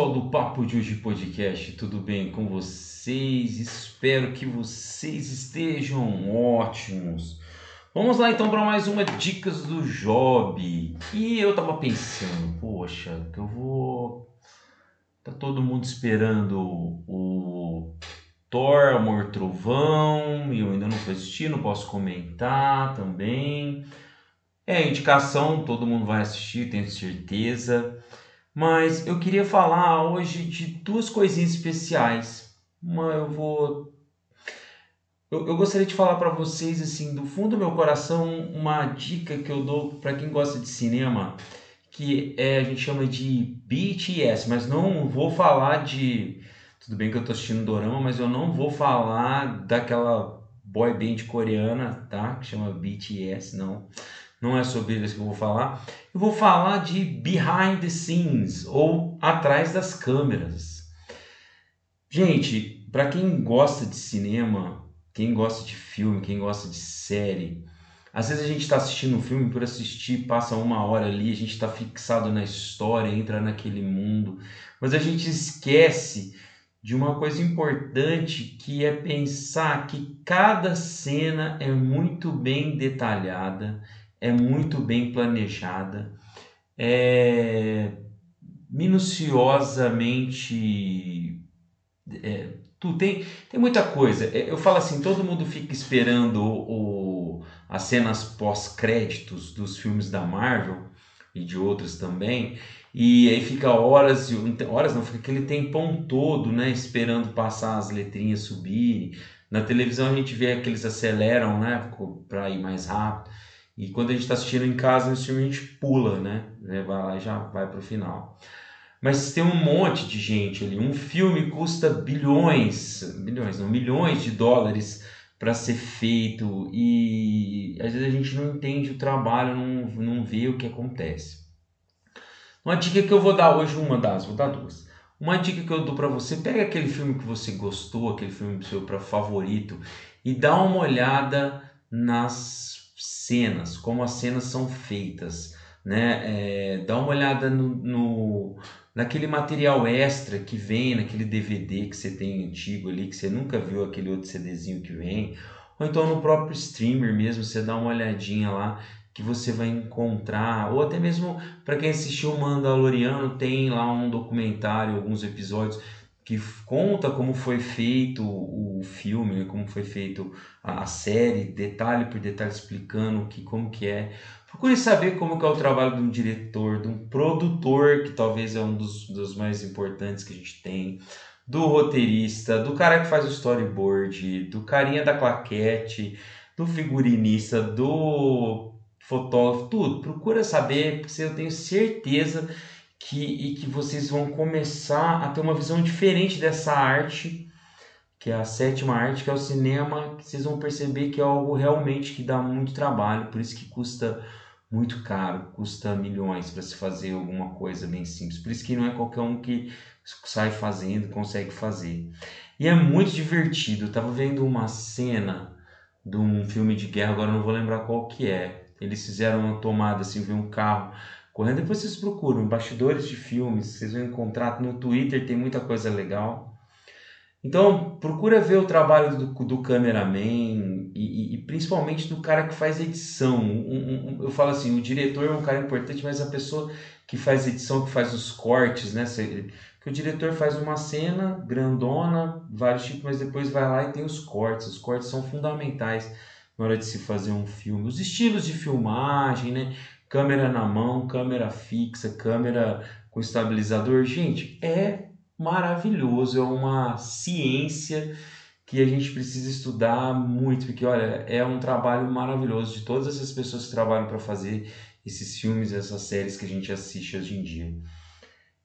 pessoal do Papo de Hoje Podcast, tudo bem com vocês? Espero que vocês estejam ótimos. Vamos lá então para mais uma Dicas do Job. E eu tava pensando, poxa, que eu vou. Tá todo mundo esperando o Thor, Amor Trovão, e eu ainda não fui assistir, não posso comentar também. É indicação, todo mundo vai assistir, tenho certeza. Mas eu queria falar hoje de duas coisinhas especiais. Uma eu vou. Eu, eu gostaria de falar para vocês, assim, do fundo do meu coração, uma dica que eu dou para quem gosta de cinema, que é, a gente chama de BTS, mas não vou falar de. Tudo bem que eu tô assistindo Dorama, mas eu não vou falar daquela boy band coreana, tá? Que chama BTS, não não é sobre eles que eu vou falar. Eu vou falar de behind the scenes ou atrás das câmeras. Gente, para quem gosta de cinema, quem gosta de filme, quem gosta de série, às vezes a gente está assistindo um filme por assistir, passa uma hora ali, a gente está fixado na história, entra naquele mundo, mas a gente esquece de uma coisa importante que é pensar que cada cena é muito bem detalhada é muito bem planejada, é minuciosamente. É, tu tem, tem muita coisa. É, eu falo assim, todo mundo fica esperando o, as cenas pós-créditos dos filmes da Marvel e de outros também. E aí fica horas, horas não, fica aquele tempão todo, né, esperando passar as letrinhas subirem. Na televisão a gente vê que eles aceleram, né, para ir mais rápido. E quando a gente está assistindo em casa, no filme a gente pula, né? Vai lá e já vai para o final. Mas tem um monte de gente ali. Um filme custa bilhões, bilhões, não, milhões de dólares para ser feito e às vezes a gente não entende o trabalho, não, não vê o que acontece. Uma dica que eu vou dar hoje, uma das, vou dar duas. Uma dica que eu dou para você, pega aquele filme que você gostou, aquele filme seu para favorito e dá uma olhada nas cenas, como as cenas são feitas, né? É, dá uma olhada no, no, naquele material extra que vem naquele DVD que você tem antigo ali, que você nunca viu aquele outro CDzinho que vem, ou então no próprio streamer mesmo, você dá uma olhadinha lá que você vai encontrar, ou até mesmo para quem assistiu Mandaloriano, tem lá um documentário, alguns episódios que conta como foi feito o filme, né? como foi feito a, série, detalhe por detalhe explicando que como que é. Procure saber como que é o trabalho de um diretor, de um produtor, que talvez é um dos, dos mais importantes que a gente tem, do roteirista, do cara que faz o storyboard, do carinha da claquete, do figurinista, do fotógrafo, tudo. Procura saber, porque eu tenho certeza que, e que vocês vão começar a ter uma visão diferente dessa arte, que é a sétima arte, que é o cinema, que vocês vão perceber que é algo realmente que dá muito trabalho, por isso que custa muito caro, custa milhões para se fazer alguma coisa bem simples. Por isso que não é qualquer um que sai fazendo, consegue fazer. E é muito divertido. Eu tava vendo uma cena de um filme de guerra, agora não vou lembrar qual que é. Eles fizeram uma tomada assim, viu um carro correndo. Depois vocês procuram bastidores de filmes, vocês vão encontrar no Twitter, tem muita coisa legal. Então, procura ver o trabalho do, do cameraman e, e, principalmente do cara que faz edição. Um, um, eu falo assim, o diretor é um cara importante, mas a pessoa que faz edição, que faz os cortes, né? Que o diretor faz uma cena grandona, vários tipos, mas depois vai lá e tem os cortes. Os cortes são fundamentais na hora de se fazer um filme. Os estilos de filmagem, né? Câmera na mão, câmera fixa, câmera com estabilizador. Gente, é maravilhoso, é uma ciência que a gente precisa estudar muito, porque olha, é um trabalho maravilhoso de todas essas pessoas que trabalham para fazer esses filmes, essas séries que a gente assiste hoje em dia.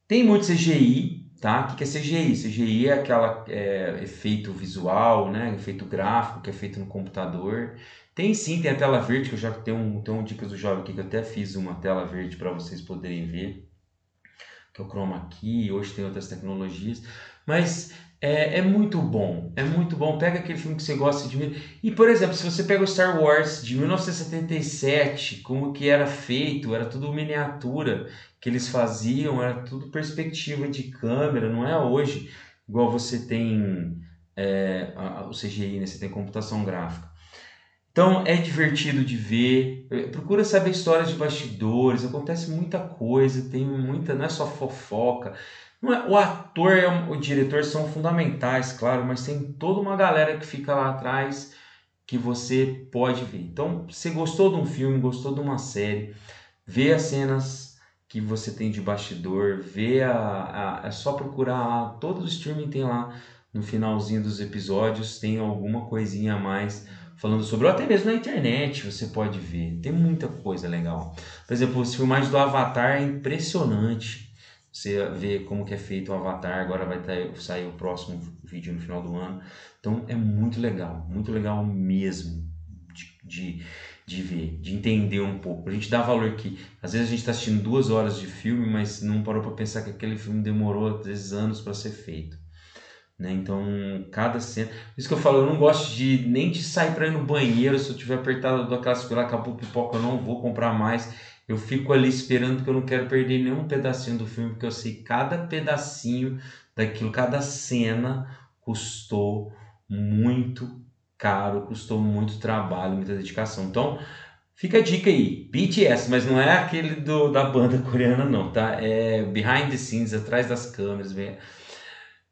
Tem muito CGI, tá? O que é CGI? CGI é aquela é, efeito visual, né? Efeito gráfico que é feito no computador. Tem sim, tem a tela verde, que eu já tenho um, tenho um dicas do jovem aqui que eu até fiz uma tela verde para vocês poderem ver. Que é o chroma key, hoje tem outras tecnologias, mas é, é, muito bom, é muito bom. Pega aquele filme que você gosta de ver. E, por exemplo, se você pega o Star Wars de 1977, como que era feito, era tudo miniatura que eles faziam, era tudo perspectiva de câmera, não é hoje, igual você tem é, a, o CGI, né? você tem computação gráfica. Então é divertido de ver. Procura saber histórias de bastidores, acontece muita coisa, tem muita, não é só fofoca. É, o ator e o diretor são fundamentais, claro, mas tem toda uma galera que fica lá atrás que você pode ver. Então, se gostou de um filme, gostou de uma série, vê as cenas que você tem de bastidor, vê a, a é só procurar todo o streaming tem lá no finalzinho dos episódios tem alguma coisinha a mais falando sobre, ou até mesmo na internet você pode ver, tem muita coisa legal. Por exemplo, os filmagens do Avatar é impressionante você vê como que é feito o Avatar, agora vai sair o próximo vídeo no final do ano. Então é muito legal, muito legal mesmo de, de, de ver, de entender um pouco. A gente dá valor que às vezes a gente está assistindo duas horas de filme, mas não parou para pensar que aquele filme demorou às vezes anos para ser feito. Né? Então, cada cena. Por isso que eu falo, eu não gosto de nem de sair para ir no banheiro. Se eu tiver apertado daquela fila, acabou o pipoca, eu não vou comprar mais eu fico ali esperando que eu não quero perder nenhum pedacinho do filme, porque eu sei cada pedacinho daquilo, cada cena custou muito caro, custou muito trabalho, muita dedicação. Então, fica a dica aí, BTS, mas não é aquele do, da banda coreana não, tá? É behind the scenes, atrás das câmeras, vê,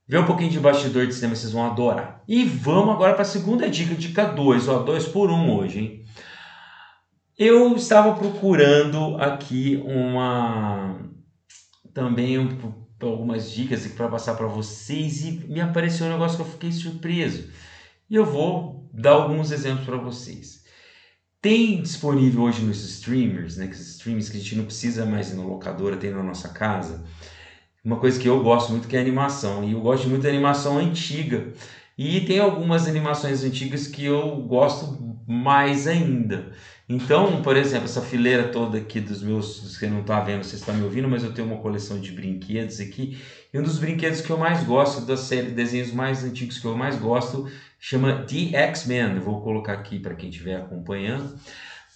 vê um pouquinho de bastidor de cinema, vocês vão adorar. E vamos agora para a segunda dica, dica 2, ó, 2 por 1 um hoje, hein? Eu estava procurando aqui uma também um, algumas dicas para passar para vocês e me apareceu um negócio que eu fiquei surpreso. E eu vou dar alguns exemplos para vocês. Tem disponível hoje nos streamers, né, que streams que a gente não precisa mais ir na locadora, tem na nossa casa. Uma coisa que eu gosto muito que é animação, e eu gosto muito da animação antiga. E tem algumas animações antigas que eu gosto mais ainda. Então, por exemplo, essa fileira toda aqui dos meus, você não está vendo, você está me ouvindo, mas eu tenho uma coleção de brinquedos aqui. E um dos brinquedos que eu mais gosto, da série de desenhos mais antigos que eu mais gosto, chama The X-Men. Vou colocar aqui para quem estiver acompanhando.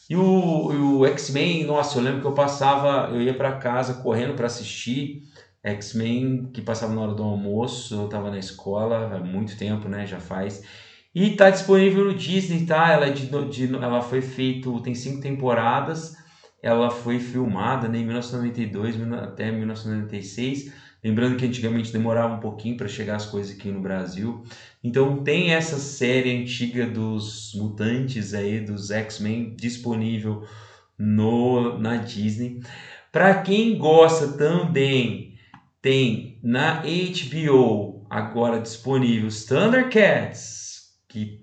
E o, o X-Men, nossa, eu lembro que eu passava, eu ia para casa correndo para assistir X-Men, que passava na hora do almoço, eu estava na escola há muito tempo, né, já faz. E está disponível no Disney, tá? Ela, é de, de, ela foi feito, tem cinco temporadas. Ela foi filmada né, em 1992 até 1996. Lembrando que antigamente demorava um pouquinho para chegar as coisas aqui no Brasil. Então tem essa série antiga dos mutantes aí, dos X-Men, disponível no, na Disney. Para quem gosta também, tem na HBO agora disponível Thundercats que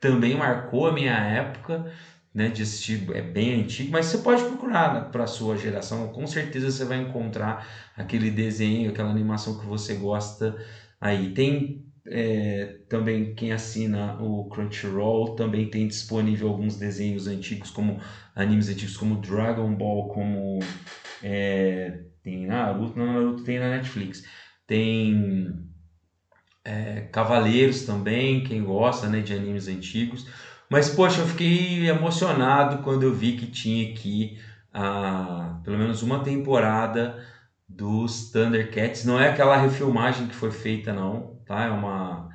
também marcou a minha época né, de assistir, é bem antigo, mas você pode procurar né, para a sua geração, com certeza você vai encontrar aquele desenho, aquela animação que você gosta aí. Tem é, também quem assina o Crunchyroll também tem disponível alguns desenhos antigos, como animes antigos como Dragon Ball, como é, tem Naruto, não, Naruto tem na Netflix. Tem é, Cavaleiros também, quem gosta né, de animes antigos. Mas, poxa, eu fiquei emocionado quando eu vi que tinha aqui ah, pelo menos uma temporada dos Thundercats. Não é aquela refilmagem que foi feita, não, tá? É uma.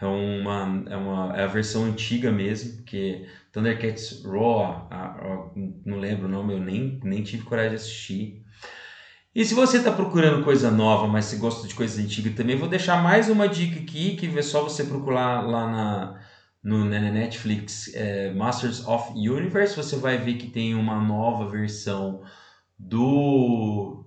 É uma, é uma é a versão antiga mesmo, porque Thundercats Raw, não lembro o nome, eu nem, nem tive coragem de assistir. E se você está procurando coisa nova, mas se gosta de coisa antiga também, vou deixar mais uma dica aqui, que é só você procurar lá na, no, na Netflix é, Masters of Universe, você vai ver que tem uma nova versão do,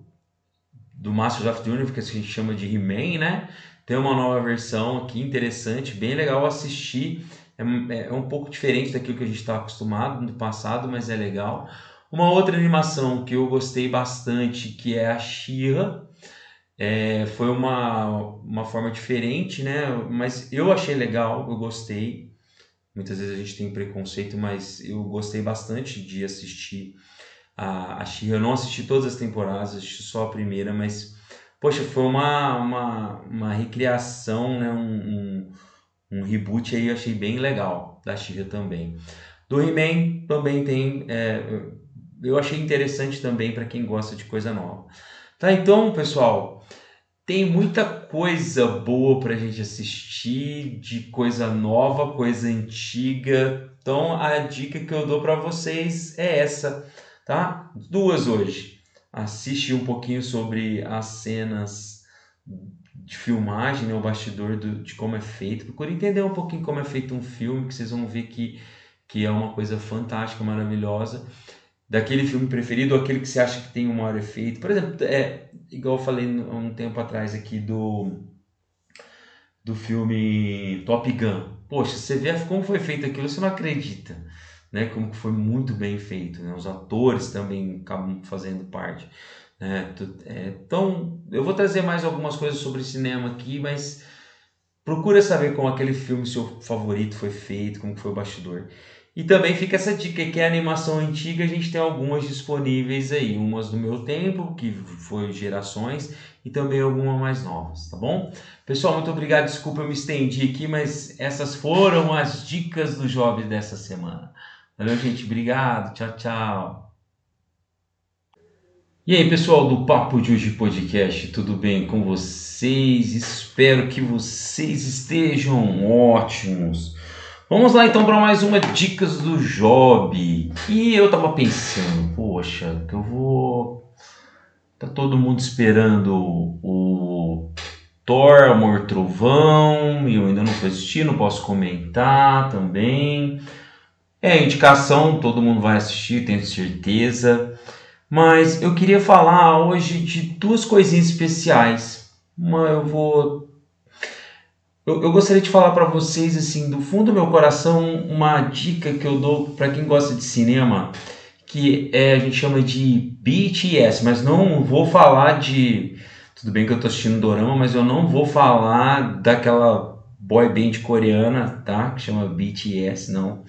do Masters of the Universe, que a gente chama de He-Man, né? Tem uma nova versão aqui interessante, bem legal assistir. É, é um pouco diferente daquilo que a gente está acostumado no passado, mas é legal. Uma outra animação que eu gostei bastante, que é a Shira, é, foi uma, uma forma diferente, né? Mas eu achei legal, eu gostei. Muitas vezes a gente tem preconceito, mas eu gostei bastante de assistir a, a She-Ra. Eu não assisti todas as temporadas, assisti só a primeira, mas, poxa, foi uma, uma, uma recriação, né? um, um, um reboot aí, eu achei bem legal, da She-Ra também. Do He-Man também tem, é, eu achei interessante também para quem gosta de coisa nova. Tá, então, pessoal, tem muita coisa boa para a gente assistir, de coisa nova, coisa antiga. Então, a dica que eu dou para vocês é essa tá? Duas hoje. Assiste um pouquinho sobre as cenas de filmagem, né, o bastidor do, de como é feito. Procure entender um pouquinho como é feito um filme, que vocês vão ver que, que é uma coisa fantástica, maravilhosa. Daquele filme preferido, ou aquele que você acha que tem o maior efeito. Por exemplo, é, igual eu falei há um tempo atrás aqui do, do filme Top Gun. Poxa, você vê como foi feito aquilo, você não acredita né, como foi muito bem feito, né? os atores também acabam fazendo parte. Né? É, então, eu vou trazer mais algumas coisas sobre cinema aqui, mas procura saber como aquele filme seu favorito foi feito, como foi o bastidor. E também fica essa dica que é animação antiga, a gente tem algumas disponíveis aí, umas do meu tempo, que foi gerações, e também algumas mais novas, tá bom? Pessoal, muito obrigado, desculpa eu me estendi aqui, mas essas foram as dicas do Jovem dessa semana. Valeu, gente. Obrigado. Tchau, tchau. E aí, pessoal do Papo de Hoje Podcast, tudo bem com vocês? Espero que vocês estejam ótimos. Vamos lá então para mais uma Dicas do Job. E eu tava pensando, poxa, que eu vou. Tá todo mundo esperando o Thor, Amor Trovão, e eu ainda não fui assistir, não posso comentar também. É, indicação, todo mundo vai assistir, tenho certeza. Mas eu queria falar hoje de duas coisinhas especiais. Uma eu vou. Eu, eu gostaria de falar para vocês, assim, do fundo do meu coração, uma dica que eu dou para quem gosta de cinema, que é, a gente chama de BTS, mas não vou falar de. Tudo bem que eu tô assistindo Dorama, mas eu não vou falar daquela boy band coreana, tá? Que chama BTS, não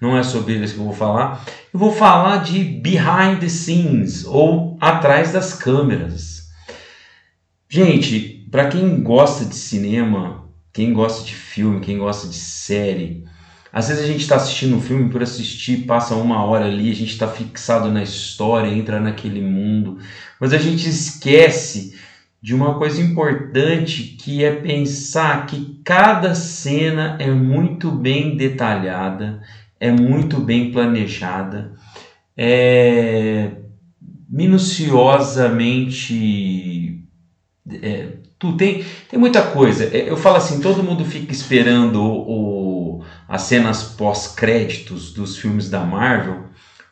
não é sobre eles que eu vou falar. Eu vou falar de behind the scenes ou atrás das câmeras. Gente, para quem gosta de cinema, quem gosta de filme, quem gosta de série, às vezes a gente está assistindo um filme por assistir, passa uma hora ali, a gente está fixado na história, entra naquele mundo, mas a gente esquece de uma coisa importante que é pensar que cada cena é muito bem detalhada é muito bem planejada, é minuciosamente. É, tu tem, tem muita coisa. É, eu falo assim, todo mundo fica esperando o, as cenas pós-créditos dos filmes da Marvel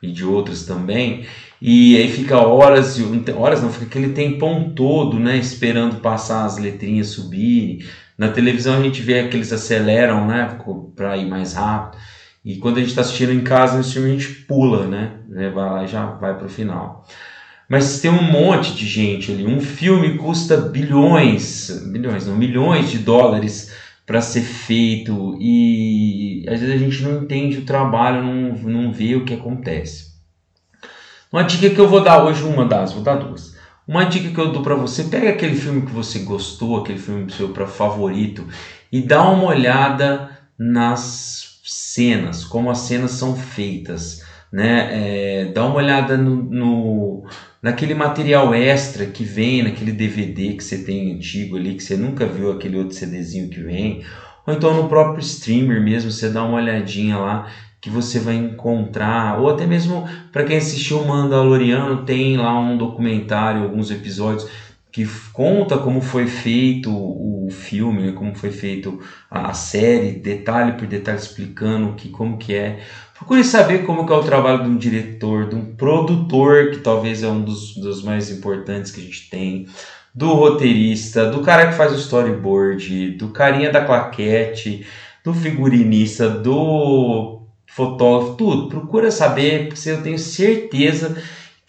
e de outros também. E aí fica horas, horas não, fica aquele tempão todo, né, esperando passar as letrinhas subirem. Na televisão a gente vê que eles aceleram, né, para ir mais rápido. E quando a gente está assistindo em casa, nesse filme a gente pula, né? Vai lá e já vai para o final. Mas tem um monte de gente ali. Um filme custa bilhões, bilhões, não, milhões de dólares para ser feito e às vezes a gente não entende o trabalho, não, não vê o que acontece. Uma dica que eu vou dar hoje, uma das, vou dar duas. Uma dica que eu dou para você, pega aquele filme que você gostou, aquele filme seu para favorito e dá uma olhada nas cenas, como as cenas são feitas, né? É, dá uma olhada no, no, naquele material extra que vem naquele DVD que você tem antigo ali, que você nunca viu aquele outro CDzinho que vem, ou então no próprio streamer mesmo, você dá uma olhadinha lá que você vai encontrar, ou até mesmo para quem assistiu o Mandaloriano, tem lá um documentário, alguns episódios que conta como foi feito o filme, né, como foi feito a série, detalhe por detalhe explicando que como que é. Procure saber como que é o trabalho de um diretor, de um produtor, que talvez é um dos, dos mais importantes que a gente tem, do roteirista, do cara que faz o storyboard, do carinha da claquete, do figurinista, do fotógrafo, tudo. Procura saber, porque eu tenho certeza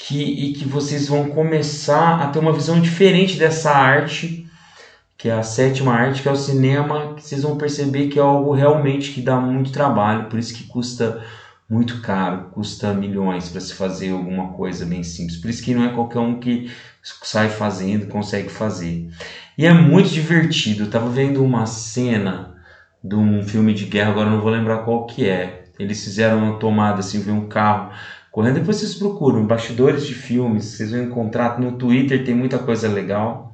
que, e que vocês vão começar a ter uma visão diferente dessa arte, que é a sétima arte, que é o cinema, que vocês vão perceber que é algo realmente que dá muito trabalho, por isso que custa muito caro, custa milhões para se fazer alguma coisa bem simples. Por isso que não é qualquer um que sai fazendo, consegue fazer. E é muito divertido. Eu tava vendo uma cena de um filme de guerra, agora não vou lembrar qual que é. Eles fizeram uma tomada assim, viu um carro correndo. Depois vocês procuram bastidores de filmes, vocês vão encontrar no Twitter tem muita coisa legal.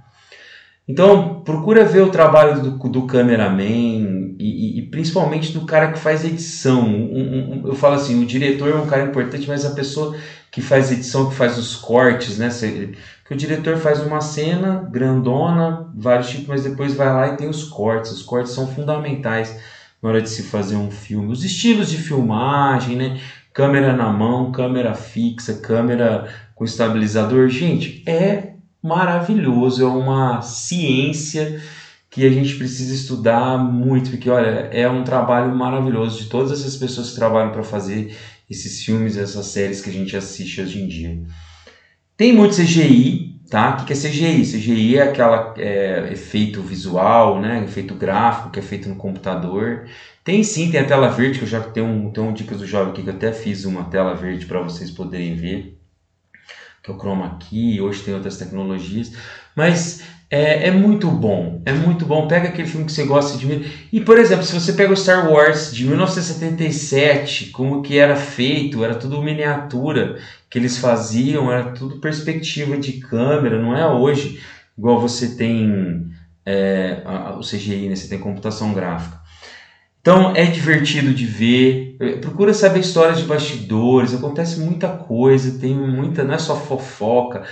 Então procura ver o trabalho do, do cameraman e, e, principalmente do cara que faz edição. Um, um, eu falo assim, o diretor é um cara importante, mas a pessoa que faz edição, que faz os cortes, né? Que o diretor faz uma cena grandona, vários tipos, mas depois vai lá e tem os cortes. Os cortes são fundamentais na hora de se fazer um filme. Os estilos de filmagem, né? Câmera na mão, câmera fixa, câmera com estabilizador. Gente, é maravilhoso, é uma ciência que a gente precisa estudar muito, porque olha, é um trabalho maravilhoso de todas essas pessoas que trabalham para fazer esses filmes, essas séries que a gente assiste hoje em dia. Tem muito CGI, tá? O que é CGI? CGI é aquela é, efeito visual, né? Efeito gráfico que é feito no computador. Tem sim, tem a tela verde, que eu já tenho um, tenho um dicas do jovem aqui que eu até fiz uma tela verde para vocês poderem ver. Que é o chroma key, hoje tem outras tecnologias. Mas é, é, muito bom, é muito bom. Pega aquele filme que você gosta de ver. E, por exemplo, se você pega o Star Wars de 1977, como que era feito, era tudo miniatura que eles faziam, era tudo perspectiva de câmera, não é hoje, igual você tem é, o CGI, né? você tem computação gráfica. Então é divertido de ver. Procura saber histórias de bastidores, acontece muita coisa, tem muita, não é só fofoca.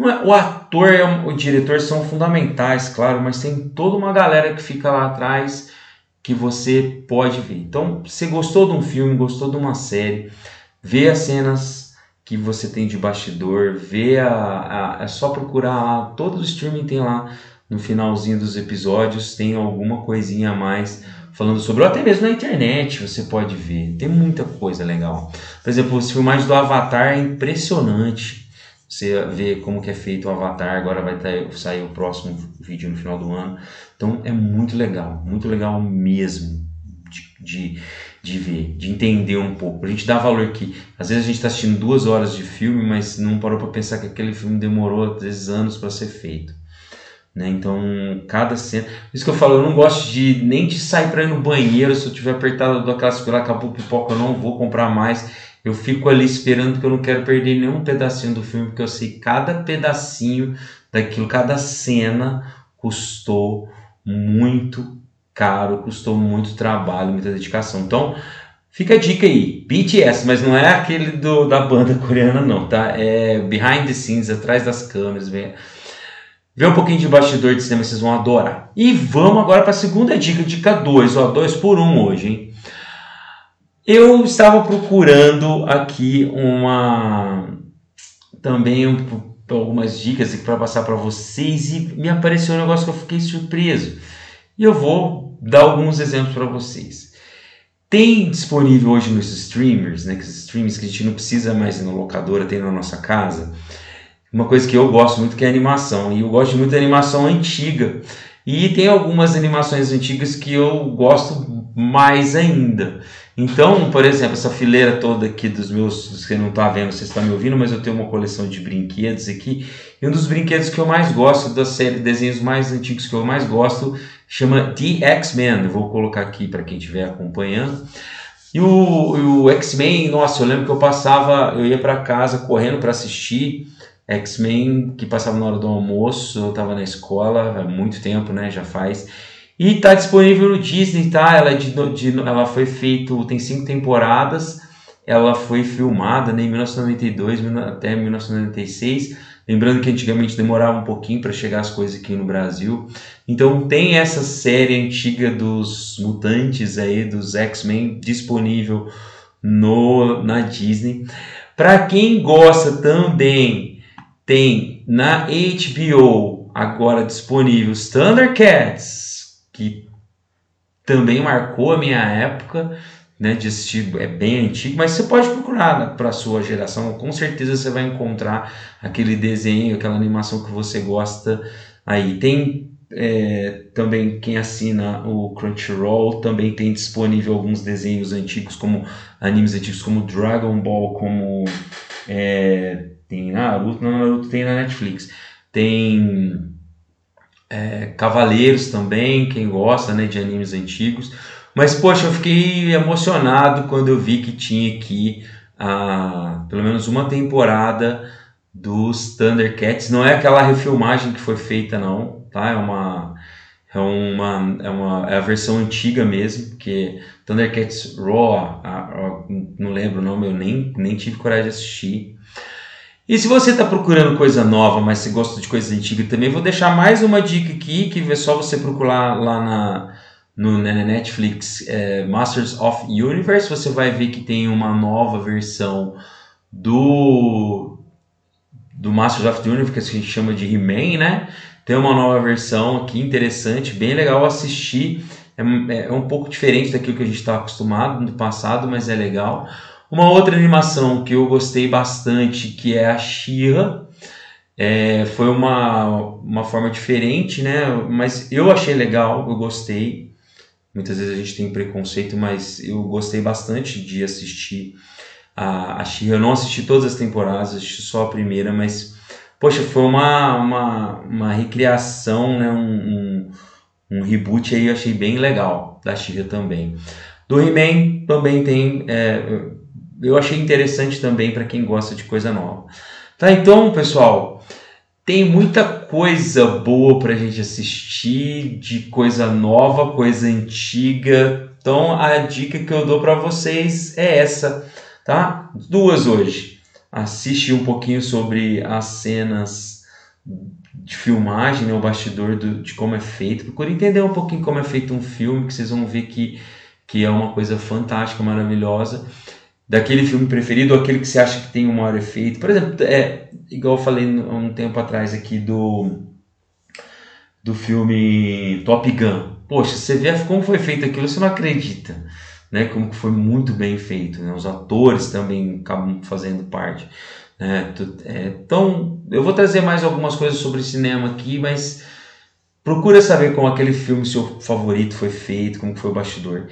É, o ator e o diretor são fundamentais, claro, mas tem toda uma galera que fica lá atrás que você pode ver. Então, você gostou de um filme, gostou de uma série, vê as cenas que você tem de bastidor, vê a, a é só procurar lá, todo o streaming tem lá no finalzinho dos episódios, tem alguma coisinha a mais falando sobre, ou até mesmo na internet você pode ver, tem muita coisa legal. Por exemplo, os filmagens do Avatar é impressionante você vê como que é feito o Avatar, agora vai ter, sair o próximo vídeo no final do ano. Então é muito legal, muito legal mesmo de, de, de ver, de entender um pouco. A gente dá valor que às vezes a gente está assistindo duas horas de filme, mas não parou para pensar que aquele filme demorou às vezes anos para ser feito. Né? Então, cada cena. Por isso que eu falo, eu não gosto de nem de sair para ir no banheiro. Se eu tiver apertado do aquela lá, acabou pipoca, eu não vou comprar mais eu fico ali esperando porque eu não quero perder nenhum pedacinho do filme, porque eu sei que cada pedacinho daquilo, cada cena custou muito caro, custou muito trabalho, muita dedicação. Então, fica a dica aí, BTS, mas não é aquele do, da banda coreana não, tá? É behind the scenes, atrás das câmeras, vê, vê um pouquinho de bastidor de cinema, vocês vão adorar. E vamos agora para a segunda dica, dica 2, ó, 2 por 1 um hoje, hein? Eu estava procurando aqui uma também um, algumas dicas para passar para vocês e me apareceu um negócio que eu fiquei surpreso. E eu vou dar alguns exemplos para vocês. Tem disponível hoje nos streamers, né, que streams que a gente não precisa mais ir na locadora, tem na nossa casa. Uma coisa que eu gosto muito que é animação, e eu gosto muito da animação antiga. E tem algumas animações antigas que eu gosto mais ainda. Então, por exemplo, essa fileira toda aqui dos meus, você não está vendo, você está me ouvindo, mas eu tenho uma coleção de brinquedos aqui. E um dos brinquedos que eu mais gosto da série de desenhos mais antigos que eu mais gosto chama The X-Men. Vou colocar aqui para quem estiver acompanhando. E o, o X-Men, nossa, eu lembro que eu passava, eu ia para casa correndo para assistir X-Men, que passava na hora do almoço, eu estava na escola há muito tempo, né, já faz. E está disponível no Disney, tá? Ela, é de, de, ela foi feito, tem cinco temporadas. Ela foi filmada né, em 1992 até 1996. Lembrando que antigamente demorava um pouquinho para chegar as coisas aqui no Brasil. Então tem essa série antiga dos mutantes aí, dos X-Men, disponível no, na Disney. Para quem gosta também, tem na HBO agora disponível Thundercats também marcou a minha época né, de assistir, é bem antigo, mas você pode procurar né, para a sua geração, com certeza você vai encontrar aquele desenho, aquela animação que você gosta aí. Tem é, também quem assina o Crunchyroll também tem disponível alguns desenhos antigos, como animes antigos como Dragon Ball, como é, tem Naruto, não, Naruto tem na Netflix. Tem é, Cavaleiros também, quem gosta né, de animes antigos. Mas, poxa, eu fiquei emocionado quando eu vi que tinha aqui a, pelo menos uma temporada dos Thundercats. Não é aquela refilmagem que foi feita, não, tá? É uma. É uma, é uma é a versão antiga mesmo, porque Thundercats Raw, a, a, não lembro o nome, eu nem, nem tive coragem de assistir. E se você está procurando coisa nova, mas se gosta de coisa antiga também, vou deixar mais uma dica aqui, que é só você procurar lá na, no, na Netflix é, Masters of Universe, você vai ver que tem uma nova versão do, do Masters of the Universe, que a gente chama de He-Man, né? Tem uma nova versão aqui interessante, bem legal assistir. É, é um pouco diferente daquilo que a gente está acostumado no passado, mas é legal. Uma outra animação que eu gostei bastante, que é a Shira, é, foi uma, uma forma diferente, né? Mas eu achei legal, eu gostei. Muitas vezes a gente tem preconceito, mas eu gostei bastante de assistir a, a Shira. Eu não assisti todas as temporadas, assisti só a primeira, mas poxa, foi uma, uma, uma recriação, né? Um, um, um reboot aí, eu achei bem legal da Shira também. Do He-Man também tem. É, eu achei interessante também para quem gosta de coisa nova. Tá, então, pessoal, tem muita coisa boa para a gente assistir, de coisa nova, coisa antiga. Então, a dica que eu dou para vocês é essa, tá? Duas hoje. Assiste um pouquinho sobre as cenas de filmagem, né, o bastidor do, de como é feito. Procure entender um pouquinho como é feito um filme, que vocês vão ver que, que é uma coisa fantástica, maravilhosa daquele filme preferido ou aquele que você acha que tem o maior efeito. Por exemplo, é, igual eu falei há um tempo atrás aqui do, do filme Top Gun. Poxa, você vê como foi feito aquilo, você não acredita. Né, como que foi muito bem feito. Né? Os atores também acabam fazendo parte. Né? É, então, eu vou trazer mais algumas coisas sobre cinema aqui, mas procura saber como aquele filme seu favorito foi feito, como foi o bastidor.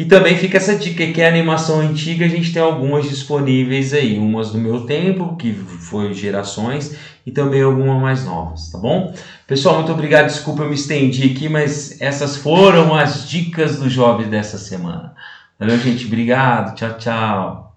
E também fica essa dica que é animação antiga, a gente tem algumas disponíveis aí, umas do meu tempo, que foi gerações, e também algumas mais novas, tá bom? Pessoal, muito obrigado, desculpa eu me estendi aqui, mas essas foram as dicas do Job dessa semana. Valeu, gente, obrigado, tchau, tchau.